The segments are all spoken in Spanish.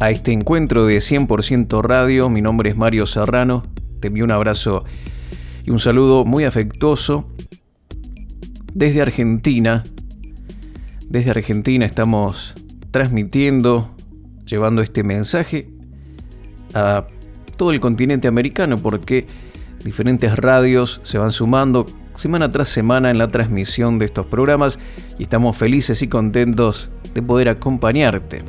a este encuentro de 100% Radio. Mi nombre es Mario Serrano. Te envío un abrazo y un saludo muy afectuoso desde Argentina. Desde Argentina estamos transmitiendo, llevando este mensaje a todo el continente americano porque diferentes radios se van sumando semana tras semana en la transmisión de estos programas y estamos felices y contentos de poder acompañarte.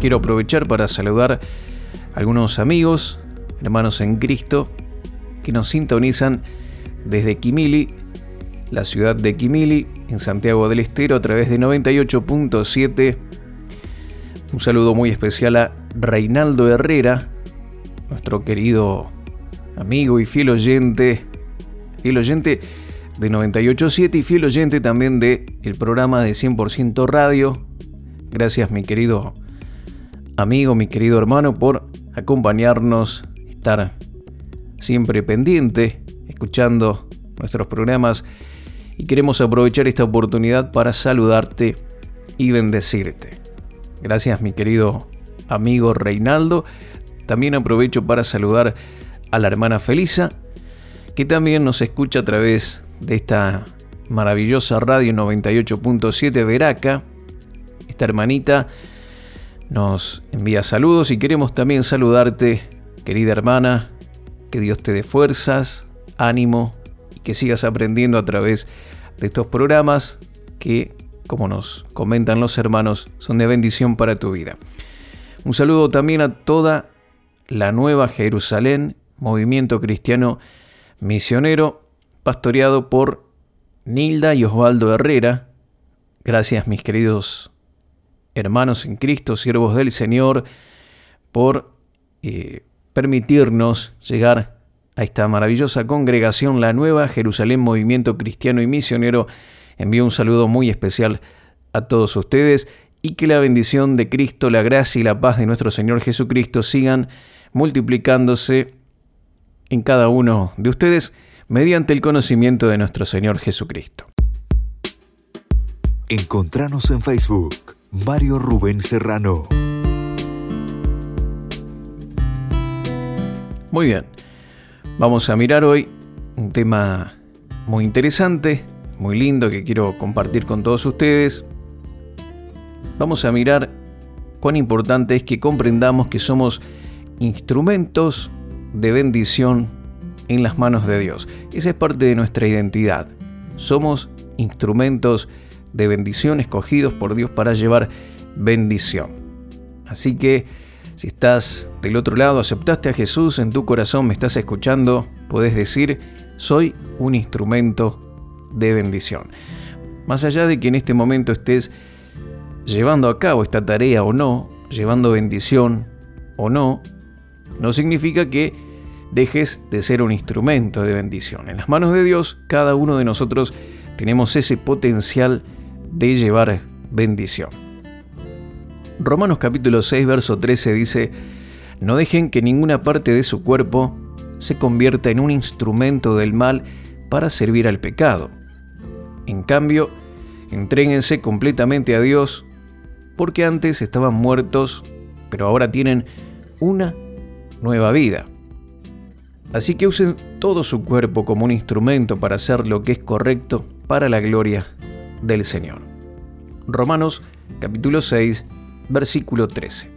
Quiero aprovechar para saludar a algunos amigos, hermanos en Cristo, que nos sintonizan desde Quimili, la ciudad de Quimili, en Santiago del Estero, a través de 98.7. Un saludo muy especial a Reinaldo Herrera, nuestro querido amigo y fiel oyente, fiel oyente de 987 y fiel oyente también de programa de 100% Radio. Gracias mi querido amigo, mi querido hermano por acompañarnos, estar siempre pendiente, escuchando nuestros programas y queremos aprovechar esta oportunidad para saludarte y bendecirte. Gracias mi querido amigo Reinaldo también aprovecho para saludar a la hermana Felisa, que también nos escucha a través de esta maravillosa radio 98.7 Veraca. Esta hermanita nos envía saludos y queremos también saludarte, querida hermana, que Dios te dé fuerzas, ánimo y que sigas aprendiendo a través de estos programas que, como nos comentan los hermanos, son de bendición para tu vida. Un saludo también a toda la Nueva Jerusalén, movimiento cristiano misionero, pastoreado por Nilda y Osvaldo Herrera. Gracias mis queridos hermanos en Cristo, siervos del Señor, por eh, permitirnos llegar a esta maravillosa congregación, la Nueva Jerusalén Movimiento Cristiano y Misionero. Envío un saludo muy especial a todos ustedes y que la bendición de Cristo, la gracia y la paz de nuestro Señor Jesucristo sigan multiplicándose en cada uno de ustedes mediante el conocimiento de nuestro Señor Jesucristo. Encontranos en Facebook, Mario Rubén Serrano. Muy bien, vamos a mirar hoy un tema muy interesante, muy lindo que quiero compartir con todos ustedes. Vamos a mirar cuán importante es que comprendamos que somos instrumentos de bendición en las manos de Dios. Esa es parte de nuestra identidad. Somos instrumentos de bendición escogidos por Dios para llevar bendición. Así que si estás del otro lado, aceptaste a Jesús en tu corazón, me estás escuchando, puedes decir, soy un instrumento de bendición. Más allá de que en este momento estés llevando a cabo esta tarea o no, llevando bendición o no, no significa que dejes de ser un instrumento de bendición. En las manos de Dios, cada uno de nosotros tenemos ese potencial de llevar bendición. Romanos capítulo 6, verso 13 dice, no dejen que ninguna parte de su cuerpo se convierta en un instrumento del mal para servir al pecado. En cambio, entréguense completamente a Dios, porque antes estaban muertos, pero ahora tienen una nueva vida. Así que usen todo su cuerpo como un instrumento para hacer lo que es correcto para la gloria del Señor. Romanos capítulo 6, versículo 13.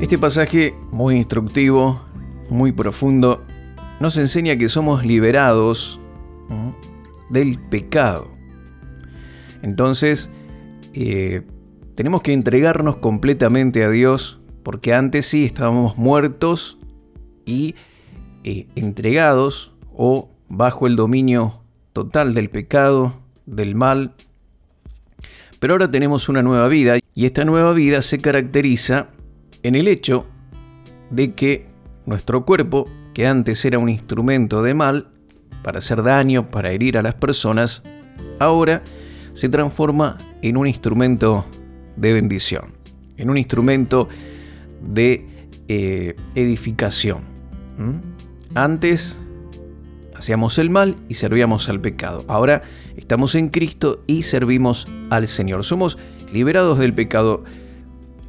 Este pasaje muy instructivo, muy profundo, nos enseña que somos liberados del pecado. Entonces, eh, tenemos que entregarnos completamente a Dios, porque antes sí estábamos muertos y eh, entregados o bajo el dominio total del pecado, del mal. Pero ahora tenemos una nueva vida y esta nueva vida se caracteriza en el hecho de que nuestro cuerpo, que antes era un instrumento de mal, para hacer daño, para herir a las personas, ahora se transforma en un instrumento de bendición, en un instrumento de eh, edificación. Antes hacíamos el mal y servíamos al pecado. Ahora estamos en Cristo y servimos al Señor. Somos liberados del pecado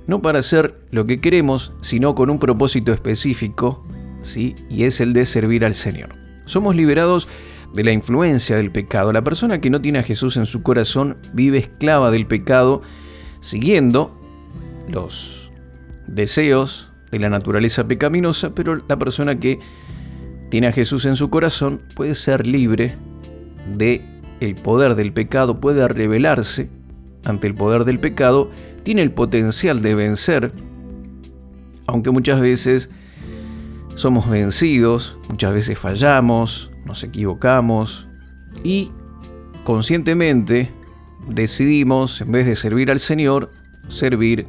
no para hacer lo que queremos, sino con un propósito específico, ¿sí? y es el de servir al Señor. Somos liberados de la influencia del pecado. La persona que no tiene a Jesús en su corazón vive esclava del pecado, siguiendo los deseos de la naturaleza pecaminosa, pero la persona que tiene a Jesús en su corazón puede ser libre de el poder del pecado, puede rebelarse ante el poder del pecado, tiene el potencial de vencer, aunque muchas veces somos vencidos, muchas veces fallamos, nos equivocamos y conscientemente decidimos, en vez de servir al Señor, servir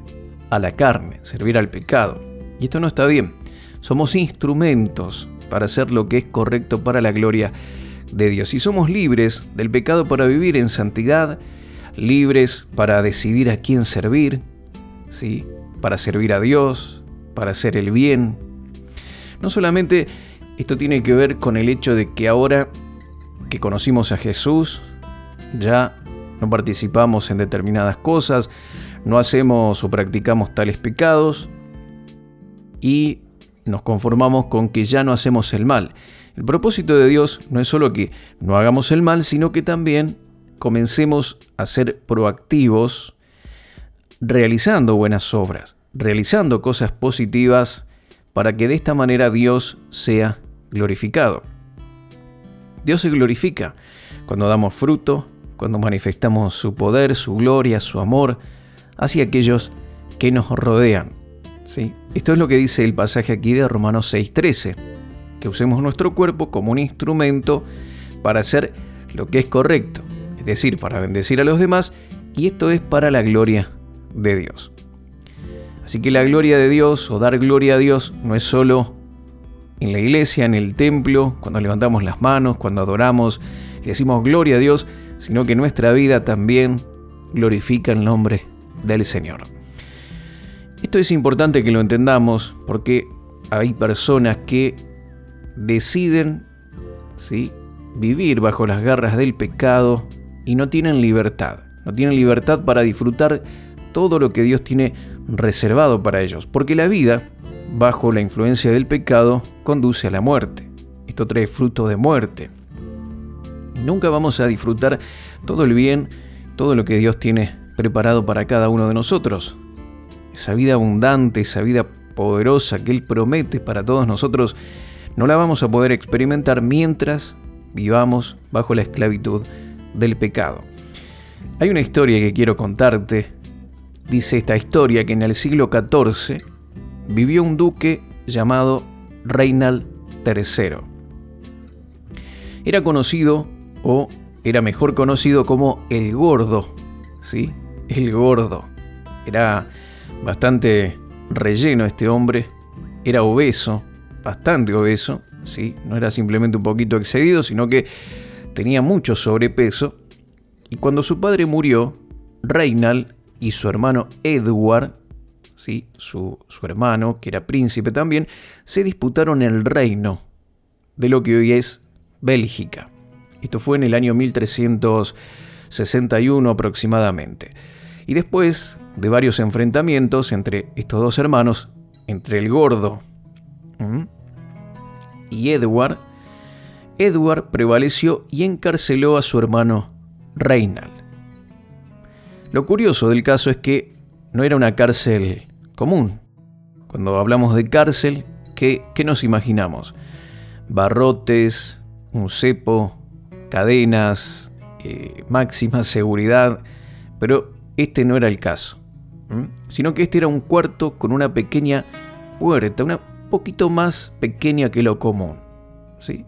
a la carne, servir al pecado. Y esto no está bien. Somos instrumentos para hacer lo que es correcto para la gloria de Dios. Y somos libres del pecado para vivir en santidad, libres para decidir a quién servir, ¿sí? para servir a Dios, para hacer el bien. No solamente esto tiene que ver con el hecho de que ahora que conocimos a Jesús, ya no participamos en determinadas cosas, no hacemos o practicamos tales pecados y nos conformamos con que ya no hacemos el mal. El propósito de Dios no es solo que no hagamos el mal, sino que también comencemos a ser proactivos realizando buenas obras, realizando cosas positivas para que de esta manera Dios sea glorificado. Dios se glorifica cuando damos fruto, cuando manifestamos su poder, su gloria, su amor hacia aquellos que nos rodean. ¿sí? Esto es lo que dice el pasaje aquí de Romanos 6:13, que usemos nuestro cuerpo como un instrumento para hacer lo que es correcto, es decir, para bendecir a los demás, y esto es para la gloria de Dios. Así que la gloria de Dios o dar gloria a Dios no es solo en la iglesia, en el templo, cuando levantamos las manos, cuando adoramos y decimos gloria a Dios, sino que nuestra vida también glorifica el nombre del Señor. Esto es importante que lo entendamos porque hay personas que deciden ¿sí? vivir bajo las garras del pecado y no tienen libertad. No tienen libertad para disfrutar todo lo que Dios tiene reservado para ellos. Porque la vida, bajo la influencia del pecado, conduce a la muerte. Esto trae fruto de muerte. Nunca vamos a disfrutar todo el bien, todo lo que Dios tiene preparado para cada uno de nosotros. Esa vida abundante, esa vida poderosa que Él promete para todos nosotros, no la vamos a poder experimentar mientras vivamos bajo la esclavitud del pecado. Hay una historia que quiero contarte. Dice esta historia que en el siglo XIV vivió un duque llamado Reinald III. Era conocido, o era mejor conocido como el gordo, ¿sí? El gordo. Era bastante relleno este hombre, era obeso, bastante obeso, ¿sí? No era simplemente un poquito excedido, sino que tenía mucho sobrepeso. Y cuando su padre murió, Reinald y su hermano Edward, ¿sí? su, su hermano, que era príncipe también, se disputaron el reino de lo que hoy es Bélgica. Esto fue en el año 1361 aproximadamente. Y después de varios enfrentamientos entre estos dos hermanos, entre el gordo y Edward, Edward prevaleció y encarceló a su hermano Reinald. Lo curioso del caso es que no era una cárcel común. Cuando hablamos de cárcel, ¿qué, qué nos imaginamos? Barrotes, un cepo, cadenas, eh, máxima seguridad, pero este no era el caso, sino que este era un cuarto con una pequeña puerta, una poquito más pequeña que lo común. ¿sí?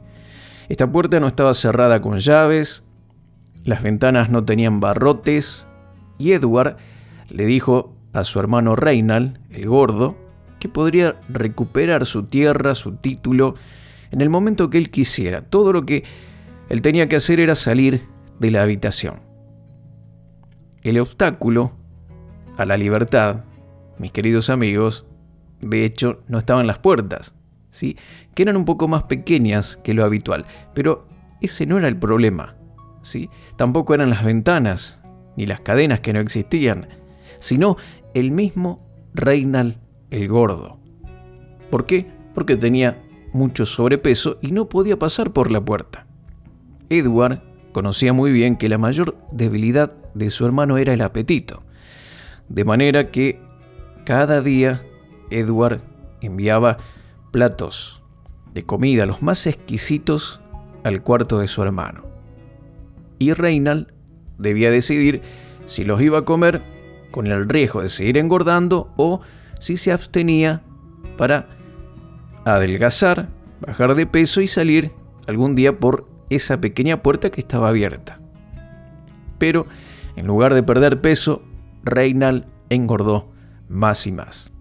Esta puerta no estaba cerrada con llaves, las ventanas no tenían barrotes y Edward le dijo a su hermano Reinald, el gordo, que podría recuperar su tierra, su título, en el momento que él quisiera. Todo lo que él tenía que hacer era salir de la habitación. El obstáculo a la libertad, mis queridos amigos, de hecho no estaban las puertas, ¿sí? que eran un poco más pequeñas que lo habitual, pero ese no era el problema. ¿sí? Tampoco eran las ventanas, ni las cadenas que no existían, sino el mismo Reinald el Gordo. ¿Por qué? Porque tenía mucho sobrepeso y no podía pasar por la puerta. Edward conocía muy bien que la mayor debilidad de su hermano era el apetito, de manera que cada día Edward enviaba platos de comida, los más exquisitos, al cuarto de su hermano. Y Reinald debía decidir si los iba a comer con el riesgo de seguir engordando o si se abstenía para adelgazar, bajar de peso y salir algún día por esa pequeña puerta que estaba abierta. Pero en lugar de perder peso, Reinald engordó más y más.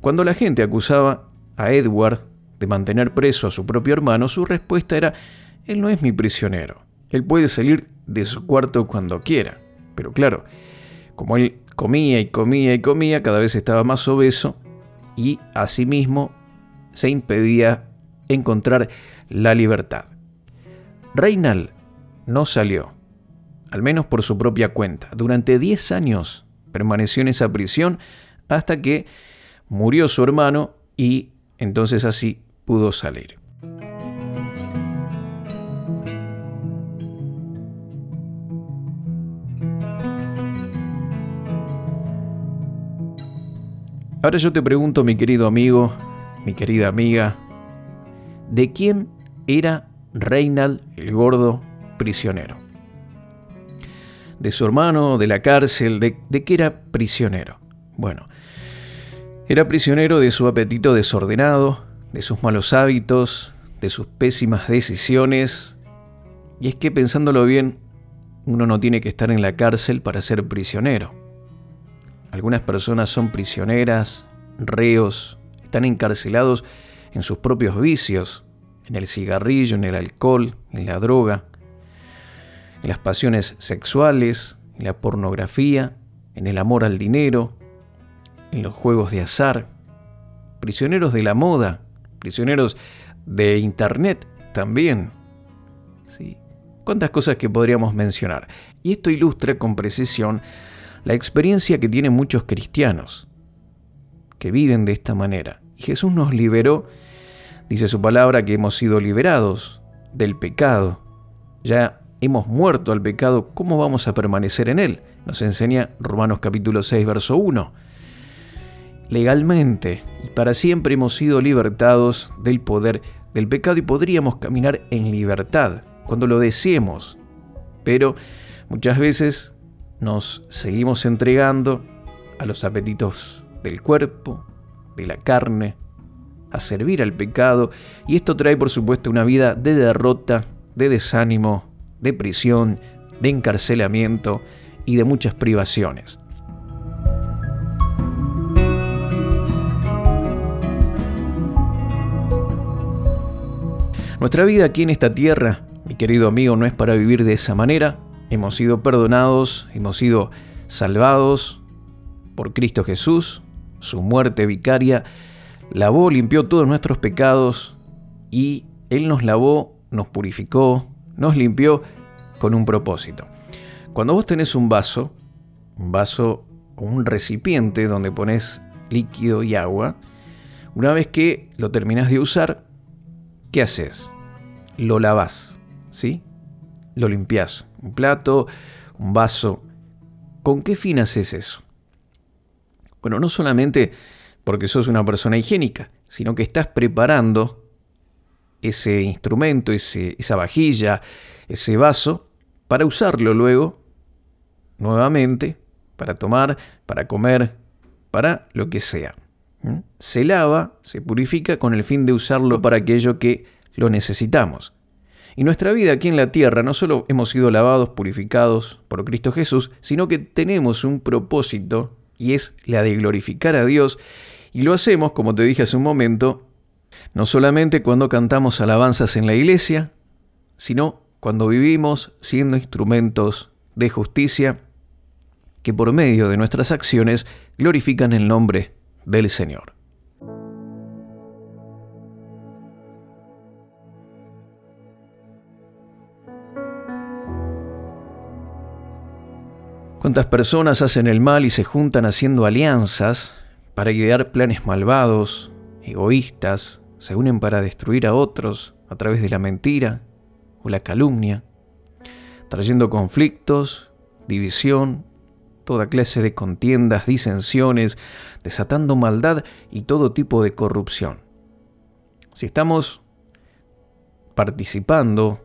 Cuando la gente acusaba a Edward de mantener preso a su propio hermano, su respuesta era, él no es mi prisionero, él puede salir de su cuarto cuando quiera. Pero claro, como él comía y comía y comía, cada vez estaba más obeso y asimismo se impedía encontrar la libertad. Reinald no salió, al menos por su propia cuenta. Durante 10 años permaneció en esa prisión hasta que murió su hermano y entonces así pudo salir. Ahora yo te pregunto, mi querido amigo, mi querida amiga, ¿de quién era Reinald el gordo prisionero? ¿De su hermano, de la cárcel? ¿De, de qué era prisionero? Bueno, era prisionero de su apetito desordenado, de sus malos hábitos, de sus pésimas decisiones. Y es que pensándolo bien, uno no tiene que estar en la cárcel para ser prisionero. Algunas personas son prisioneras, reos, están encarcelados en sus propios vicios, en el cigarrillo, en el alcohol, en la droga, en las pasiones sexuales, en la pornografía, en el amor al dinero, en los juegos de azar, prisioneros de la moda, prisioneros de Internet también. ¿Sí? ¿Cuántas cosas que podríamos mencionar? Y esto ilustra con precisión la experiencia que tienen muchos cristianos que viven de esta manera. Y Jesús nos liberó, dice su palabra, que hemos sido liberados del pecado. Ya hemos muerto al pecado, ¿cómo vamos a permanecer en él? Nos enseña Romanos capítulo 6, verso 1 legalmente y para siempre hemos sido libertados del poder del pecado y podríamos caminar en libertad cuando lo deseemos. Pero muchas veces nos seguimos entregando a los apetitos del cuerpo, de la carne, a servir al pecado y esto trae por supuesto una vida de derrota, de desánimo, de prisión, de encarcelamiento y de muchas privaciones. Nuestra vida aquí en esta tierra, mi querido amigo, no es para vivir de esa manera. Hemos sido perdonados, hemos sido salvados por Cristo Jesús. Su muerte vicaria lavó, limpió todos nuestros pecados y Él nos lavó, nos purificó, nos limpió con un propósito. Cuando vos tenés un vaso, un vaso o un recipiente donde pones líquido y agua, una vez que lo terminas de usar, ¿qué haces? Lo lavas, ¿sí? Lo limpias. Un plato, un vaso. ¿Con qué fin haces eso? Bueno, no solamente porque sos una persona higiénica, sino que estás preparando ese instrumento, ese, esa vajilla, ese vaso, para usarlo luego nuevamente, para tomar, para comer, para lo que sea. Se lava, se purifica con el fin de usarlo para aquello que lo necesitamos. Y nuestra vida aquí en la tierra no solo hemos sido lavados, purificados por Cristo Jesús, sino que tenemos un propósito y es la de glorificar a Dios. Y lo hacemos, como te dije hace un momento, no solamente cuando cantamos alabanzas en la iglesia, sino cuando vivimos siendo instrumentos de justicia que por medio de nuestras acciones glorifican el nombre del Señor. ¿Cuántas personas hacen el mal y se juntan haciendo alianzas para idear planes malvados, egoístas, se unen para destruir a otros a través de la mentira o la calumnia, trayendo conflictos, división, toda clase de contiendas, disensiones, desatando maldad y todo tipo de corrupción. Si estamos participando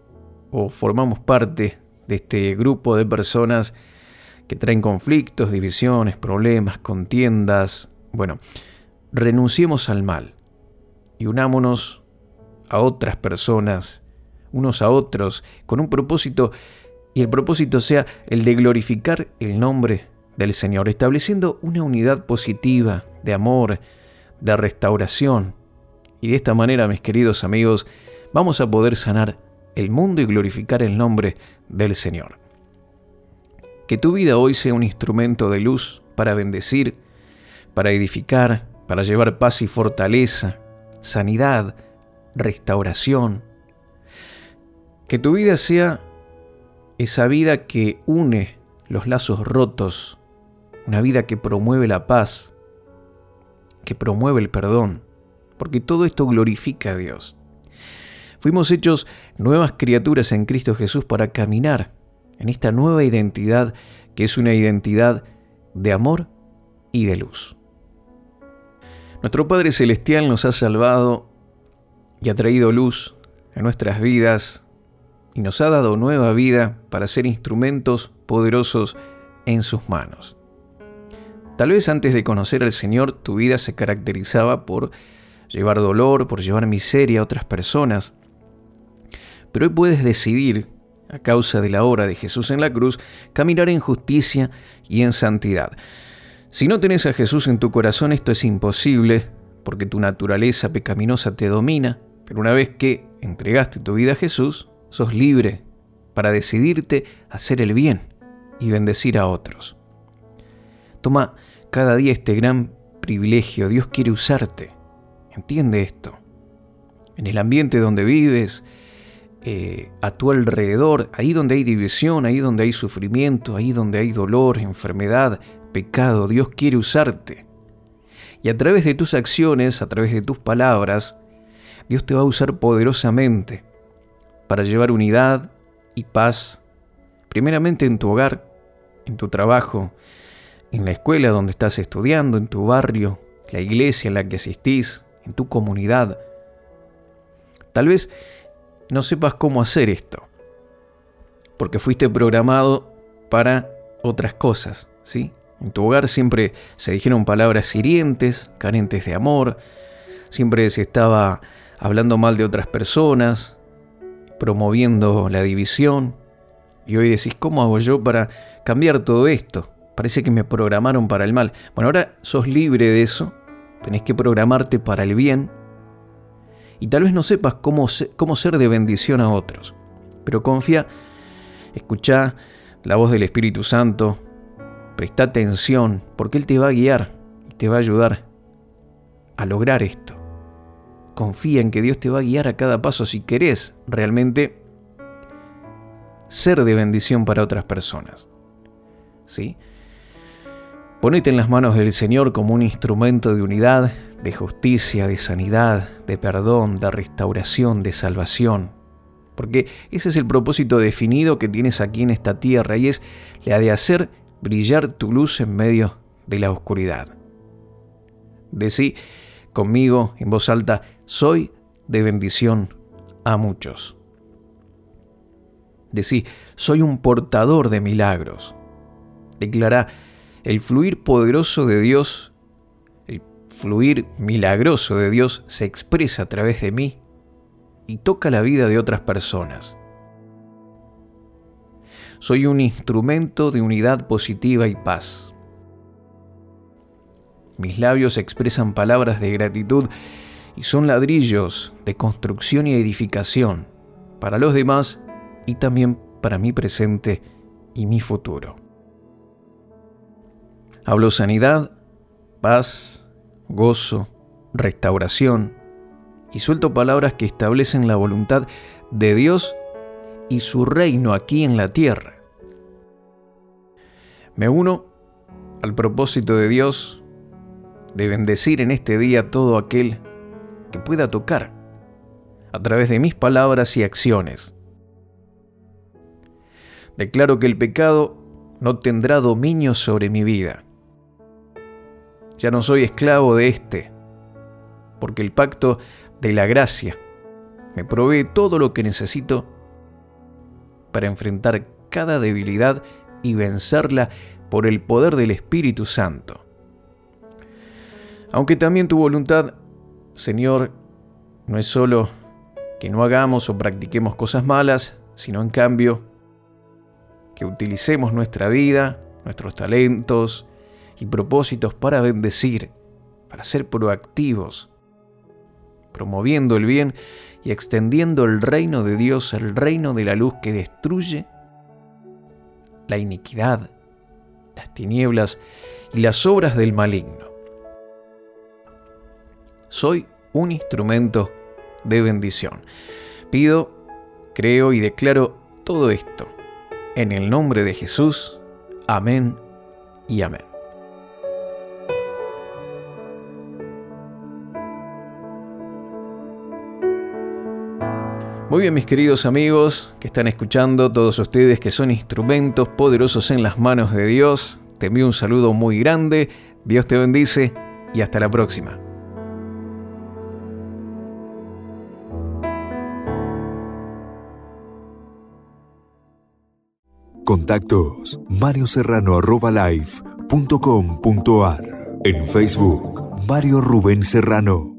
o formamos parte de este grupo de personas que traen conflictos, divisiones, problemas, contiendas, bueno, renunciemos al mal y unámonos a otras personas, unos a otros, con un propósito, y el propósito sea el de glorificar el nombre del Señor, estableciendo una unidad positiva de amor, de restauración. Y de esta manera, mis queridos amigos, vamos a poder sanar el mundo y glorificar el nombre del Señor. Que tu vida hoy sea un instrumento de luz para bendecir, para edificar, para llevar paz y fortaleza, sanidad, restauración. Que tu vida sea esa vida que une los lazos rotos, una vida que promueve la paz, que promueve el perdón, porque todo esto glorifica a Dios. Fuimos hechos nuevas criaturas en Cristo Jesús para caminar en esta nueva identidad que es una identidad de amor y de luz. Nuestro Padre Celestial nos ha salvado y ha traído luz a nuestras vidas y nos ha dado nueva vida para ser instrumentos poderosos en sus manos. Tal vez antes de conocer al Señor tu vida se caracterizaba por llevar dolor, por llevar miseria a otras personas, pero hoy puedes decidir a causa de la obra de Jesús en la cruz, caminar en justicia y en santidad. Si no tenés a Jesús en tu corazón, esto es imposible, porque tu naturaleza pecaminosa te domina, pero una vez que entregaste tu vida a Jesús, sos libre para decidirte hacer el bien y bendecir a otros. Toma cada día este gran privilegio, Dios quiere usarte. Entiende esto. En el ambiente donde vives, eh, a tu alrededor, ahí donde hay división, ahí donde hay sufrimiento, ahí donde hay dolor, enfermedad, pecado, Dios quiere usarte. Y a través de tus acciones, a través de tus palabras, Dios te va a usar poderosamente para llevar unidad y paz, primeramente en tu hogar, en tu trabajo, en la escuela donde estás estudiando, en tu barrio, la iglesia en la que asistís, en tu comunidad. Tal vez no sepas cómo hacer esto, porque fuiste programado para otras cosas, ¿sí? En tu hogar siempre se dijeron palabras hirientes, carentes de amor, siempre se estaba hablando mal de otras personas, promoviendo la división, y hoy decís, ¿cómo hago yo para cambiar todo esto? Parece que me programaron para el mal. Bueno, ahora sos libre de eso, tenés que programarte para el bien y tal vez no sepas cómo, cómo ser de bendición a otros. Pero confía, escucha la voz del Espíritu Santo, presta atención, porque Él te va a guiar y te va a ayudar a lograr esto. Confía en que Dios te va a guiar a cada paso si querés realmente ser de bendición para otras personas. ¿Sí? Ponete en las manos del Señor como un instrumento de unidad, de justicia, de sanidad, de perdón, de restauración, de salvación. Porque ese es el propósito definido que tienes aquí en esta tierra y es la de hacer brillar tu luz en medio de la oscuridad. Decí conmigo en voz alta, soy de bendición a muchos. Decí, soy un portador de milagros. Declara, el fluir poderoso de Dios fluir milagroso de Dios se expresa a través de mí y toca la vida de otras personas. Soy un instrumento de unidad positiva y paz. Mis labios expresan palabras de gratitud y son ladrillos de construcción y edificación para los demás y también para mi presente y mi futuro. Hablo sanidad, paz, gozo, restauración y suelto palabras que establecen la voluntad de Dios y su reino aquí en la tierra. Me uno al propósito de Dios de bendecir en este día todo aquel que pueda tocar a través de mis palabras y acciones. Declaro que el pecado no tendrá dominio sobre mi vida. Ya no soy esclavo de éste, porque el pacto de la gracia me provee todo lo que necesito para enfrentar cada debilidad y vencerla por el poder del Espíritu Santo. Aunque también tu voluntad, Señor, no es solo que no hagamos o practiquemos cosas malas, sino en cambio que utilicemos nuestra vida, nuestros talentos y propósitos para bendecir, para ser proactivos, promoviendo el bien y extendiendo el reino de Dios, el reino de la luz que destruye la iniquidad, las tinieblas y las obras del maligno. Soy un instrumento de bendición. Pido, creo y declaro todo esto en el nombre de Jesús. Amén y amén. Muy bien, mis queridos amigos que están escuchando, todos ustedes que son instrumentos poderosos en las manos de Dios, te envío un saludo muy grande, Dios te bendice y hasta la próxima. Contactos marioserrano.live.com.ar En Facebook, Mario Rubén Serrano.